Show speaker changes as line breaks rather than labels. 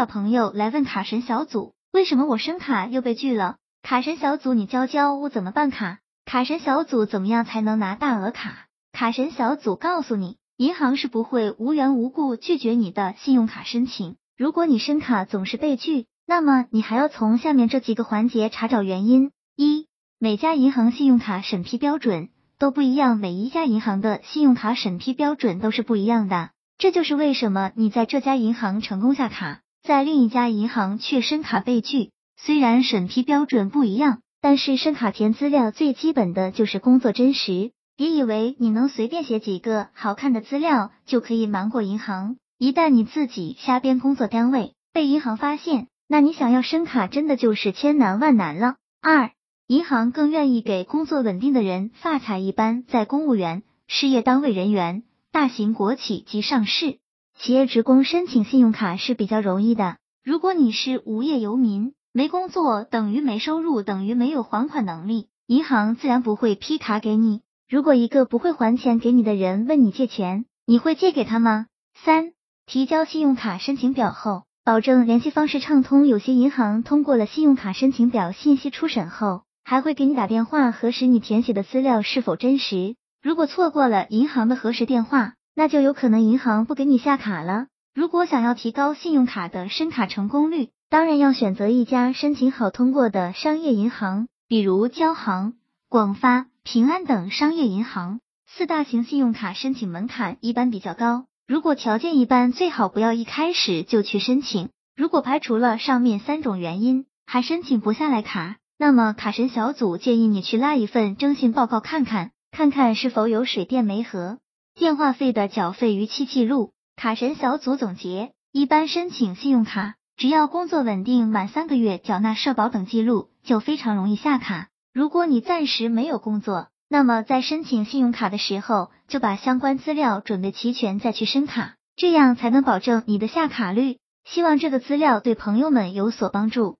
小朋友来问卡神小组，为什么我申卡又被拒了？卡神小组，你教教我怎么办卡？卡神小组怎么样才能拿大额卡？卡神小组告诉你，银行是不会无缘无故拒绝你的信用卡申请。如果你申卡总是被拒，那么你还要从下面这几个环节查找原因：一、每家银行信用卡审批标准都不一样，每一家银行的信用卡审批标准都是不一样的。这就是为什么你在这家银行成功下卡，在另一家银行却申卡被拒。虽然审批标准不一样，但是申卡填资料最基本的就是工作真实。别以为你能随便写几个好看的资料就可以瞒过银行，一旦你自己瞎编工作单位，被银行发现，那你想要申卡真的就是千难万难了。二，银行更愿意给工作稳定的人发卡，一般在公务员、事业单位人员、大型国企及上市企业职工申请信用卡是比较容易的。如果你是无业游民，没工作等于没收入，等于没有还款能力，银行自然不会批卡给你。如果一个不会还钱给你的人问你借钱，你会借给他吗？三、提交信用卡申请表后，保证联系方式畅通。有些银行通过了信用卡申请表信息初审后，还会给你打电话核实你填写的资料是否真实。如果错过了银行的核实电话，那就有可能银行不给你下卡了。如果想要提高信用卡的申卡成功率，当然要选择一家申请好通过的商业银行，比如交行、广发、平安等商业银行。四大型信用卡申请门槛一般比较高，如果条件一般，最好不要一开始就去申请。如果排除了上面三种原因还申请不下来卡，那么卡神小组建议你去拉一份征信报告看看，看看是否有水电煤和电话费的缴费逾期记录。卡神小组总结：一般申请信用卡。只要工作稳定，满三个月缴纳社保等记录，就非常容易下卡。如果你暂时没有工作，那么在申请信用卡的时候，就把相关资料准备齐全再去申卡，这样才能保证你的下卡率。希望这个资料对朋友们有所帮助。